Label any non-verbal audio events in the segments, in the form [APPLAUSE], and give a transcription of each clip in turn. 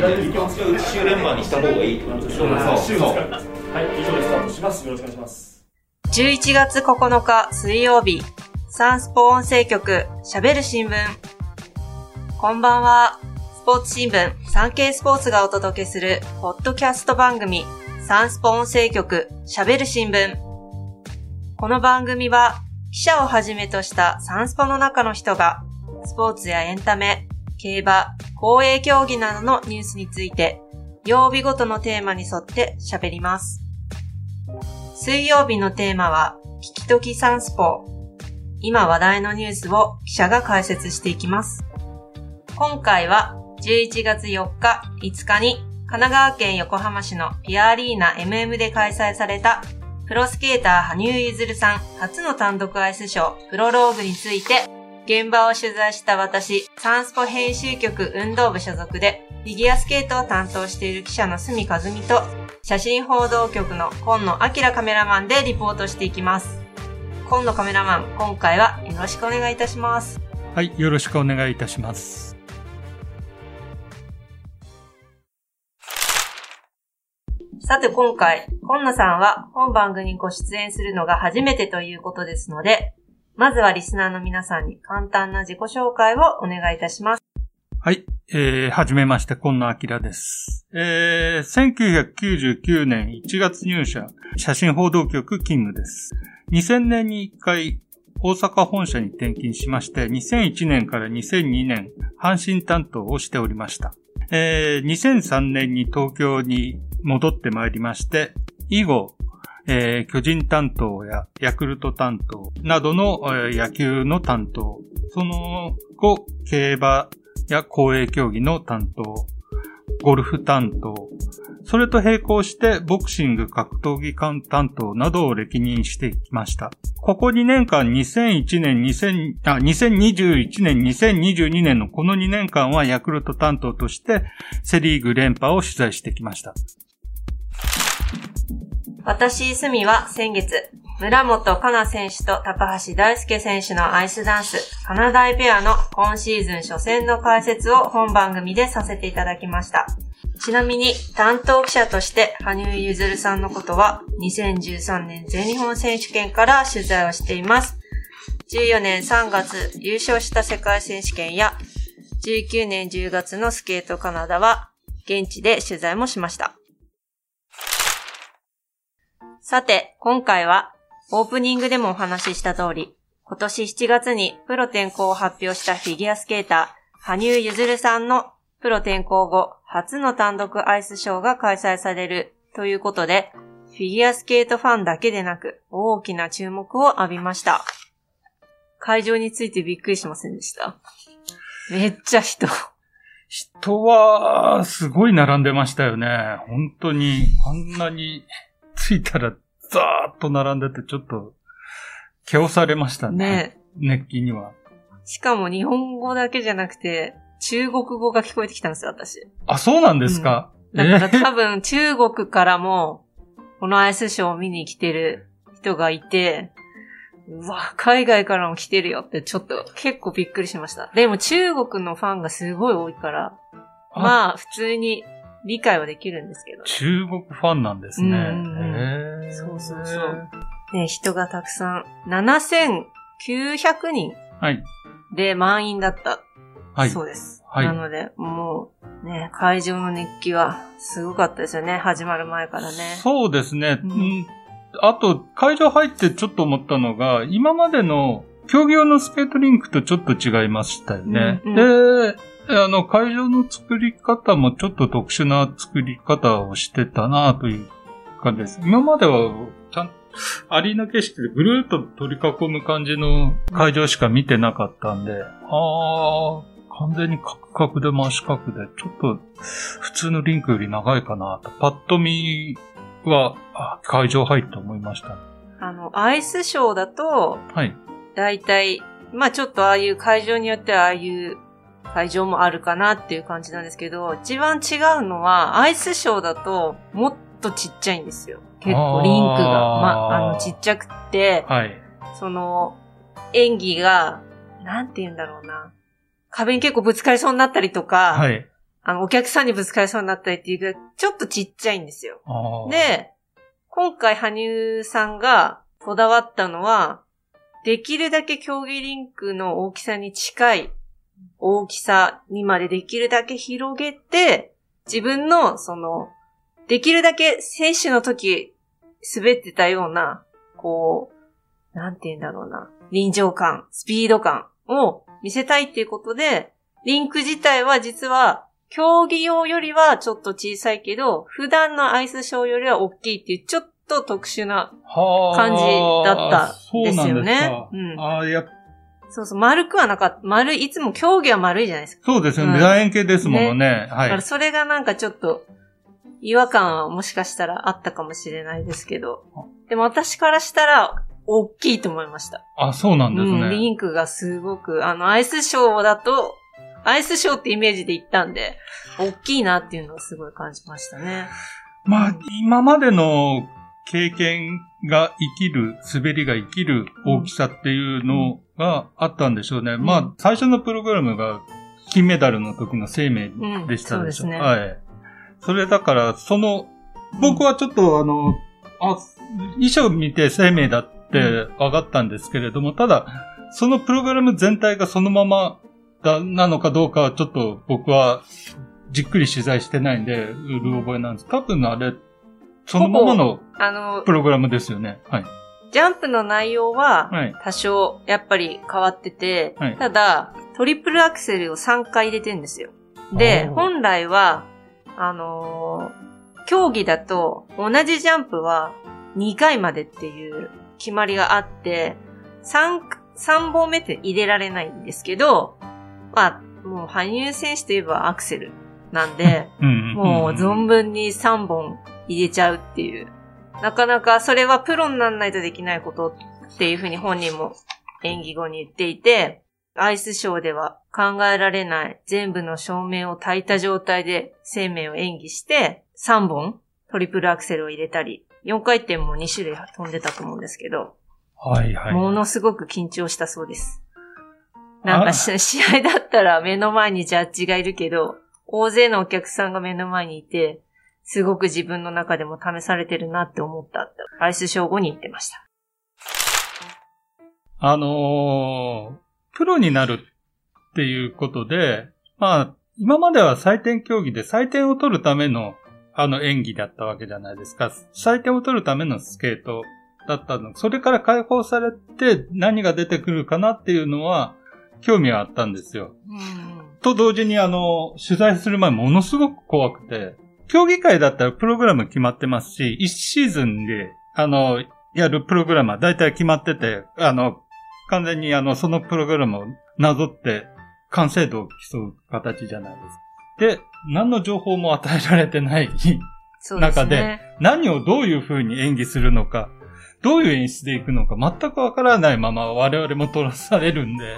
じゃあ日週連番にした方がいいってことでしょそうそうそうはい、以上でスタートします。よろしくお願いします。11月9日水曜日、サンスポ音声局喋る新聞。こんばんは。スポーツ新聞、サンケイスポーツがお届けする、ポッドキャスト番組、サンスポ音声局喋る新聞。この番組は、記者をはじめとしたサンスポの中の人が、スポーツやエンタメ、競馬、公営競技などのニュースについて、曜日ごとのテーマに沿って喋ります。水曜日のテーマは、聞きときサンスポ。今話題のニュースを記者が解説していきます。今回は11月4日、5日に神奈川県横浜市のピアアリーナ MM で開催されたプロスケーター羽生結弦さん初の単独アイスショープロローグについて現場を取材した私、サンスポ編集局運動部所属でフィギュアスケートを担当している記者の隅和美と写真報道局の今野明カメラマンでリポートしていきます。今野カメラマン、今回はよろしくお願いいたします。はい、よろしくお願いいたします。さて今回、今野さんは本番組にご出演するのが初めてということですので、まずはリスナーの皆さんに簡単な自己紹介をお願いいたします。はい、えー、はじめまして、今野明です。えー、1999年1月入社、写真報道局勤務です。2000年に1回、大阪本社に転勤しまして、2001年から2002年、阪神担当をしておりました。えー、2003年に東京に戻ってまいりまして、以後、えー巨人担当やヤクルト担当などの、えー野球の担当、その後、競馬や公営競技の担当、ゴルフ担当、それと並行してボクシング格闘技担当などを歴任してきました。ここ2年間、2001年、2000あ2021年、2022年のこの2年間はヤクルト担当としてセリーグ連覇を取材してきました。私、すみは先月、村本かな選手と高橋大輔選手のアイスダンス、カナダイペアの今シーズン初戦の解説を本番組でさせていただきました。ちなみに、担当記者として、羽生結弦さんのことは、2013年全日本選手権から取材をしています。14年3月、優勝した世界選手権や、19年10月のスケートカナダは、現地で取材もしました。さて、今回は、オープニングでもお話しした通り、今年7月にプロ転向を発表したフィギュアスケーター、羽生結弦さんのプロ転向後、初の単独アイスショーが開催されるということで、フィギュアスケートファンだけでなく、大きな注目を浴びました。会場についてびっくりしませんでした？めっちゃ人。人は、すごい並んでましたよね。本当に、あんなに、着いたら、ザーッと並んでて、ちょっと、気をされましたね。ね熱気には。しかも日本語だけじゃなくて、中国語が聞こえてきたんですよ、私。あ、そうなんですか、だからえ多分中国からも、このアイスショーを見に来てる人がいて、うわ、海外からも来てるよってちょっと結構びっくりしました。でも中国のファンがすごい多いから、あまあ普通に理解はできるんですけどね。中国ファンなんですね。そうそうそう。ね人がたくさん、7900人はい。で満員だった。はい。そうです。はいなので、もう、ね、会場の熱気はすごかったですよね。始まる前からね。そうですね。ううんん、あと、会場入ってちょっと思ったのが、今までの競技用のスケートリンクとちょっと違いましたよね。うんで、あの、会場の作り方もちょっと特殊な作り方をしてたなという感じです。今までは、ちゃんアリーナ景色でぐるーっと取り囲む感じの会場しか見てなかったんで、あー、完全にカクカクで真四角で、ちょっと普通のリンクより長いかなと、パッと見は、あ会場入って思いましたね。あの、アイスショーだと、はい。だいたい、まあちょっとああいう会場によってはああいう会場もあるかなっていう感じなんですけど、一番違うのは、アイスショーだともっとちっちゃいんですよ。結構リンクが。まあ、あの、ちっちゃくて、はい。その、演技が、なんて言うんだろうな。壁に結構ぶつかりそうになったりとか、はい。あの、お客さんにぶつかりそうになったりっていうぐらい、ちょっとちっちゃいんですよ。で、今回羽生さんがこだわったのは、できるだけ競技リンクの大きさに近い大きさにまでできるだけ広げて、自分のその、できるだけ選手の時滑ってたような、こう、なんて言うんだろうな、臨場感、スピード感を見せたいっていうことで、リンク自体は実は競技用よりはちょっと小さいけど、普段のアイスショーよりは大きいっていう、ちょっと特殊な、はあ感じだったそうなんですですよねか。うん。ああ、やっそうそう、丸くはなかった。丸い、いつも競技は丸いじゃないですか。そうですよね。うん楕円形ですものね。はだからい。それがなんかちょっと、違和感はもしかしたらあったかもしれないですけど。でも私からしたら、大きいと思いました。あ、そうなんですうん、ね。リンクがすごく、あの、アイスショーだと、アイスショーってイメージで行ったんで、大きいなっていうのをすごい感じましたね。まあ、今までの経験が生きる、滑りが生きる大きさっていうのがあったんでしょうね。んまあ、最初のプログラムが金メダルの時の生命うん、でしたでしょ。そうですね。はい。それだから、その、僕はちょっとあの、あ、衣装見て生命だって分かったんですけれども、ただ、そのプログラム全体がそのままだ、なのかどうかはちょっと僕はじっくり取材してないんで、うる覚えなんです。多分あれ、そのままのあの、プログラムですよね。はい。ジャンプの内容は、はい。多少、やっぱり変わってて、はいただ、トリプルアクセルを3回入れてんですよ。で、本来は、あのー競技だと、同じジャンプは2回までっていう決まりがあって、3、3本目って入れられないんですけど、まあ、もう、羽生選手といえばアクセルなんで、うんもう存分に3本入れちゃうっていう。なかなかそれはプロにならないとできないことっていうふうに本人も演技後に言っていて、アイスショーでは考えられない全部の照明を焚いた状態で生命を演技して3本トリプルアクセルを入れたり、4回転も2種類飛んでたと思うんですけど、はいはい。ものすごく緊張したそうです。なんかし試合だったら目の前にジャッジがいるけど、大勢のお客さんが目の前にいて、すごく自分の中でも試されてるなって思ったって、アイスショー後に言ってました。あのープロになるっていうことで、まあ、今までは採点競技で採点を取るための、あの演技だったわけじゃないですか。採点を取るためのスケートだったの。それから解放されて何が出てくるかなっていうのは、興味はあったんですよ。うん。と同時にあの、取材する前ものすごく怖くて、競技会だったらプログラム決まってますし、1シーズンで、あの、やるプログラムは大体決まってて、あの、完全にあの、そのプログラムをなぞって、完成度を競う形じゃないです。で、何の情報も与えられてない [LAUGHS] そうででね。何をどういう風に演技するのか、どういう演出でいくのか全くわからないまま我々も取らされるんで、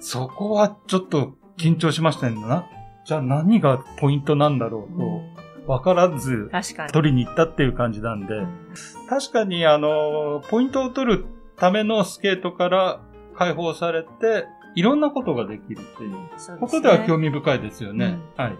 そこはちょっと緊張しましたね。な、じゃあ何がポイントなんだろううんと、わからず確かに。取りに行ったっていう感じなんで、確かにあの、ポイントを取るためのスケートから解放されて、いろんなことができるっていうことでは興味深いですよね。はい。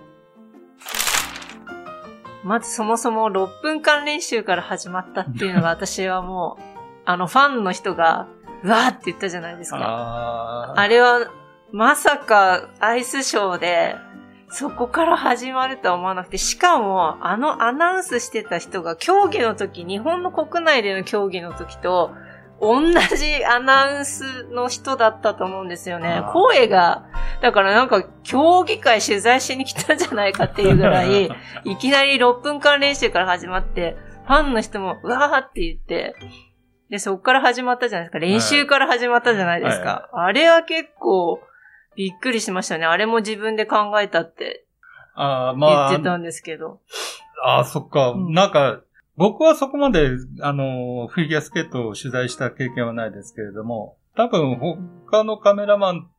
まずそもそも6分間練習から始まったっていうのが私はもう、あのファンの人が、うわーって言ったじゃないですか。ああれは、まさかアイスショーで、そこから始まるとは思わなくて、しかも、あのアナウンスしてた人が競技の時、日本の国内での競技の時と、同じアナウンスの人だったと思うんですよね声が、だからなんか競技会取材しに来たんじゃないかっていうぐらい、[LAUGHS] いきなり6分間練習から始まって、ファンの人も、うわーって言って、で、そっから始まったじゃないですか。練習から始まったじゃないですか。あれは結構、びっくりしましたね。あれも自分で考えたって言まあ、ってたんですけど。ああ、そっか。うんなんか、僕はそこまで、あの、フィギュアスケートを取材した経験はないですけれども、多分他のカメラマン、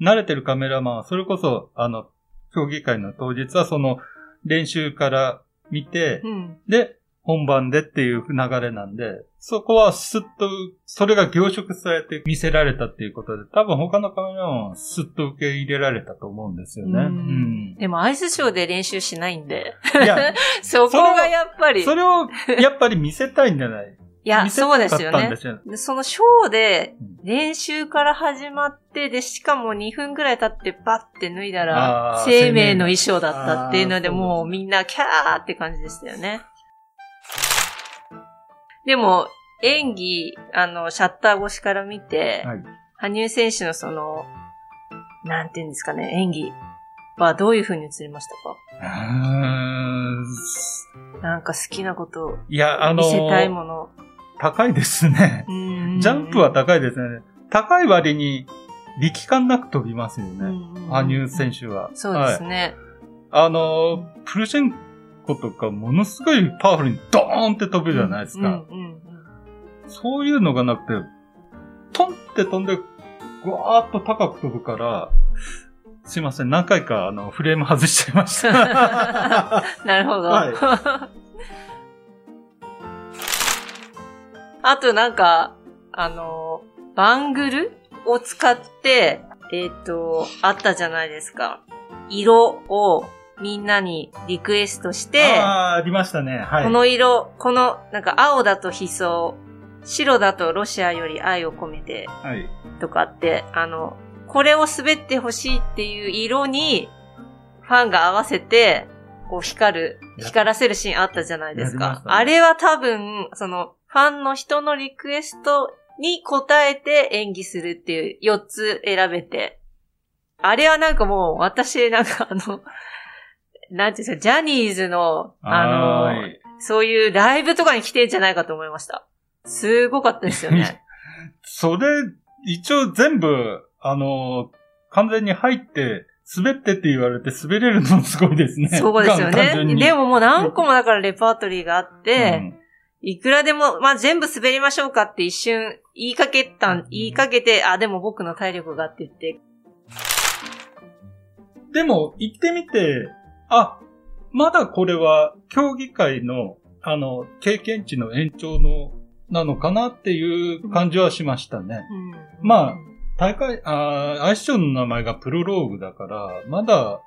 慣れてるカメラマンは、それこそ、あの、競技会の当日はその練習から見て、うん。で、本番でっていう流れなんで、そこはスッと、それが凝縮されて見せられたっていうことで、多分他のカメラマンはスッと受け入れられたと思うんですよね。うんうんでもアイスショーで練習しないんで。いや、[LAUGHS] そこがやっぱり。それをやっぱり見せたいんじゃない？いや、そうですよねそのショーで練習から始まって、で、しかも2分くらい経ってバッて脱いだら生命の衣装だったっていうので、もうみんなキャーって感じでしたよね。でも、演技、あの、シャッター越しから見て、はい。羽生選手のその、なんていうんですかね、演技はどういう風に映りましたか？なんか好きなことをいや、あの見せたいもの。高いですね。ジャンプは高いですね。高い割に力感なく飛びますよね。羽生選手は。そうですはいね。あの、プルシェンコとかものすごいパワフルにドーンって飛ぶじゃないですか。そういうのがなくて、トンって飛んで、ぐわーっと高く飛ぶから、すいません、何回かあのフレーム外しちゃいました。[LAUGHS] なるほど。は [LAUGHS] あとなんか、あの、バングルを使って、えっ、と、あったじゃないですか。色をみんなにリクエストして、あーありましたね。はい。この色、この、なんか青だと悲壮、白だとロシアより愛を込めてはい。とかって、あの、これを滑ってほしいっていう色に、ファンが合わせて、こう光る、や光らせるシーンあったじゃないですか。ねあれは多分、その、ファンの人のリクエストに応えて演技するっていう4つ選べて。あれはなんかもう、私なんかあの、なんていうんですか、ジャニーズの、あの、はいそういうライブとかに来てんじゃないかと思いました。すごかったですよね。[LAUGHS] それ、一応全部、あの、完全に入って、滑ってって言われて滑れるのもすごいですね。そうですよね。でももう何個もだからレパートリーがあって、うんいくらでも、まあ、全部滑りましょうかって一瞬言いかけたん、言いかけて、あ、でも僕の体力がって言って、でも、行ってみて、あ、まだこれは競技会の、あの、経験値の延長の、なのかなっていう感じはしましたね。まあ大会、あーアイスショーの名前がプロローグだから、まだ、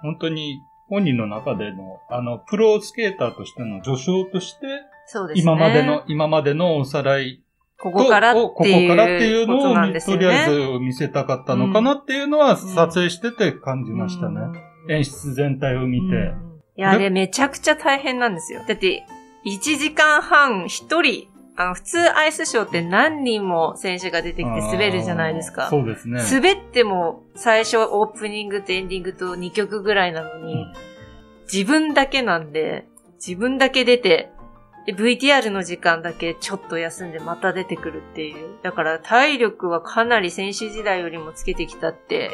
本当に本人の中での、あの、プロスケーターとしての序章として、そうですね。今までの、今までのおさらいここからってをここからっていいううのをことりあえね。ず見せたかったのかなっていうのは撮影してて感じましたね。うん演出全体を見て。うんいや、あれ？めちゃくちゃ大変なんですよ。だって、1時間半一人、あの、普通アイスショーって何人も選手が出てきて滑るじゃないですか。そうですね。滑っても最初オープニングとエンディングと2曲ぐらいなのに、うん自分だけなんで、自分だけ出て、で VTR の時間だけちょっと休んでまた出てくるっていう。だから体力はかなり選手時代よりもつけてきたって、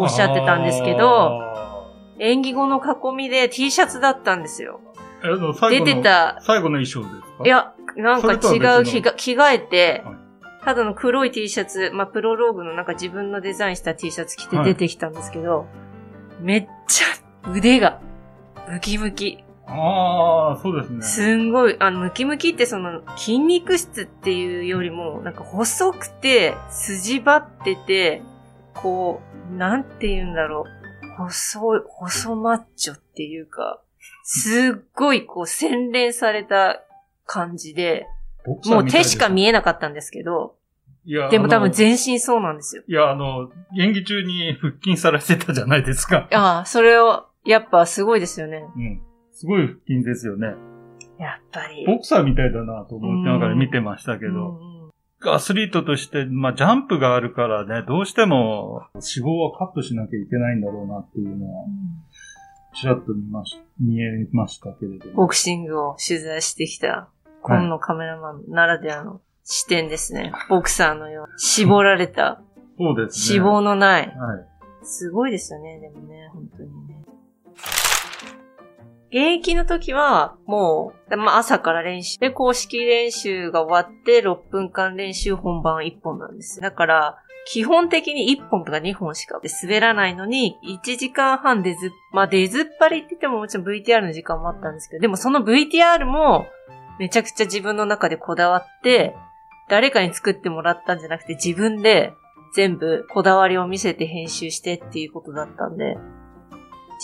おっしゃってたんですけどあ演技後の囲みで T シャツだったんですよ。出てた、最後の衣装ですか？い、や、なんか違う着が着替えてはい、ただの黒い T シャツ、まあ、プロローグのなんか自分のデザインした T シャツ着てはい出てきたんですけど、めっちゃ腕がムキムキ。ああ、そうですね。すんごい、あの、ムキムキってその筋肉質っていうよりも、なんか細くて、筋張ってて、こう、なんて言うんだろう。細い、細マッチョっていうか、すっごいこう洗練された感じで、もう手しか見えなかったんですけど、いや、でも多分全身そうなんですよ。いや、あの、演技中に腹筋さらしてたじゃないですか。ああ、それを、やっぱすごいですよね。うん。すごい腹筋ですよね。やっぱり。ボクサーみたいだなと思ってながら見てましたけど、アスリートとして、まあ、ジャンプがあるからね、どうしても脂肪はカットしなきゃいけないんだろうなっていうのは、ちらっと見まし、見えましたけれども。ボクシングを取材してきた、今野カメラマンならではの視点ですね。ボクサーのよう。絞られた、そうですね。脂肪のない。はい。すごいですよね、でもね、本当にね。現役の時は、もう、まあ、朝から練習。で、公式練習が終わって、6分間練習本番1本なんです。だから、基本的に1本とか2本しか滑らないのに、1時間半でず、まあ、出ずっぱりって言ってももちろん VTR の時間もあったんですけど、でもその VTR も、めちゃくちゃ自分の中でこだわって、誰かに作ってもらったんじゃなくて自分で全部こだわりを見せて編集してっていうことだったんで、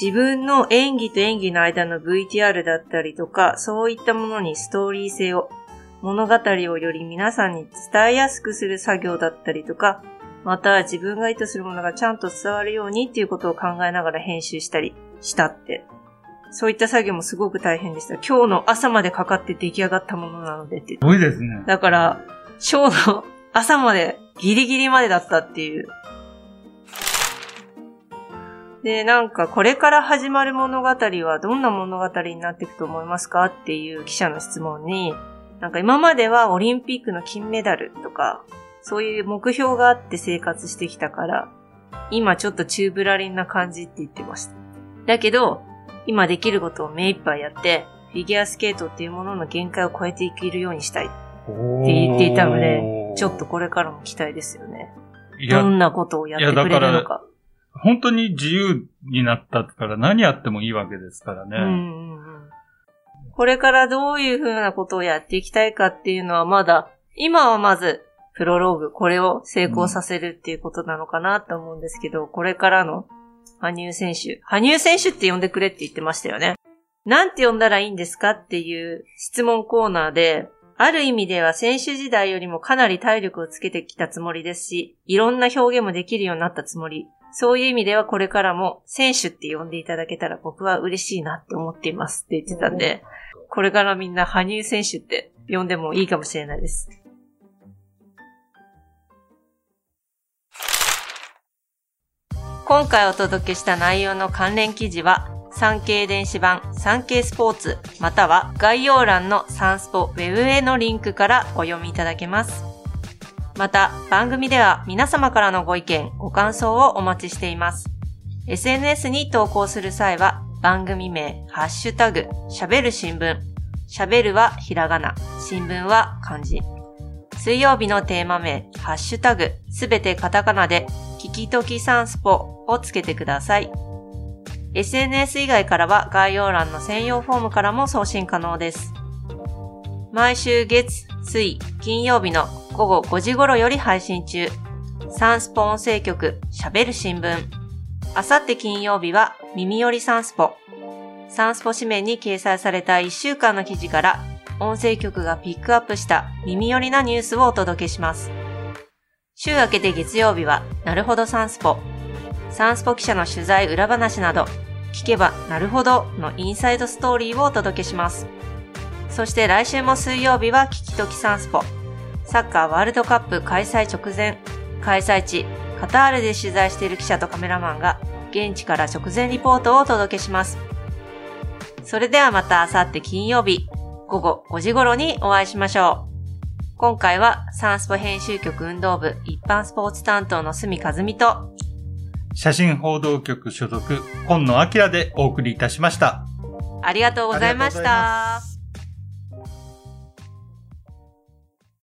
自分の演技と演技の間の VTR だったりとか、そういったものにストーリー性を、物語をより皆さんに伝えやすくする作業だったりとか、また自分が意図するものがちゃんと伝わるようにっていうことを考えながら編集したりしたって。そういった作業もすごく大変でした。今日の朝までかかって出来上がったものなのでって。すごいですね。だから、ショーの朝までギリギリまでだったっていう。で、なんかこれから始まる物語はどんな物語になっていくと思いますか？っていう記者の質問に、なんか今まではオリンピックの金メダルとか、そういう目標があって生活してきたから、今ちょっとチューブラリンな感じって言ってました。だけど、今できることを目いっぱいやって、フィギュアスケートっていうものの限界を超えていけるようにしたいって言っていたので、ちょっとこれからも期待ですよね。ど、んなことをやってくれるのか。本当に自由になったから何やってもいいわけですからね。うんうんうんこれからどういうふうなことをやっていきたいかっていうのはまだ、今はまず、プロローグ、これを成功させるっていうことなのかなと思うんですけど、これからの羽生選手、羽生選手って呼んでくれって言ってましたよね。なんて呼んだらいいんですかっていう質問コーナーで、ある意味では選手時代よりもかなり体力をつけてきたつもりですし、いろんな表現もできるようになったつもり。そういう意味ではこれからも選手って呼んでいただけたら僕は嬉しいなって思っていますって言ってたんで、これからみんな羽生選手って呼んでもいいかもしれないです。今回お届けした内容の関連記事は、産経電子版産経スポーツまたは概要欄のサンスポウェブへのリンクからお読みいただけます。また番組では皆様からのご意見、ご感想をお待ちしています。SNS に投稿する際は番組名、ハッシュタグ、喋る新聞。喋るはひらがな、新聞は漢字。水曜日のテーマ名、ハッシュタグ、すべてカタカナで、聞きときサンスポをつけてください。SNS 以外からは概要欄の専用フォームからも送信可能です。毎週月、水、金曜日の午後5時頃より配信中。サンスポ音声局、喋る新聞。あさって金曜日は耳よりサンスポ。サンスポ紙面に掲載された1週間の記事から音声局がピックアップした耳寄りなニュースをお届けします。週明けて月曜日は、なるほどサンスポ。サンスポ記者の取材裏話など、聞けばなるほどのインサイドストーリーをお届けします。そして来週も水曜日は聞きときサンスポ。サッカーワールドカップ開催直前、開催地、カタールで取材している記者とカメラマンが、現地から直前リポートをお届けします。それではまた明後日金曜日、午後5時頃にお会いしましょう。今回はサンスポ編集局運動部一般スポーツ担当の隅和美と、写真報道局所属、今野明でお送りいたしました。ありがとうございました。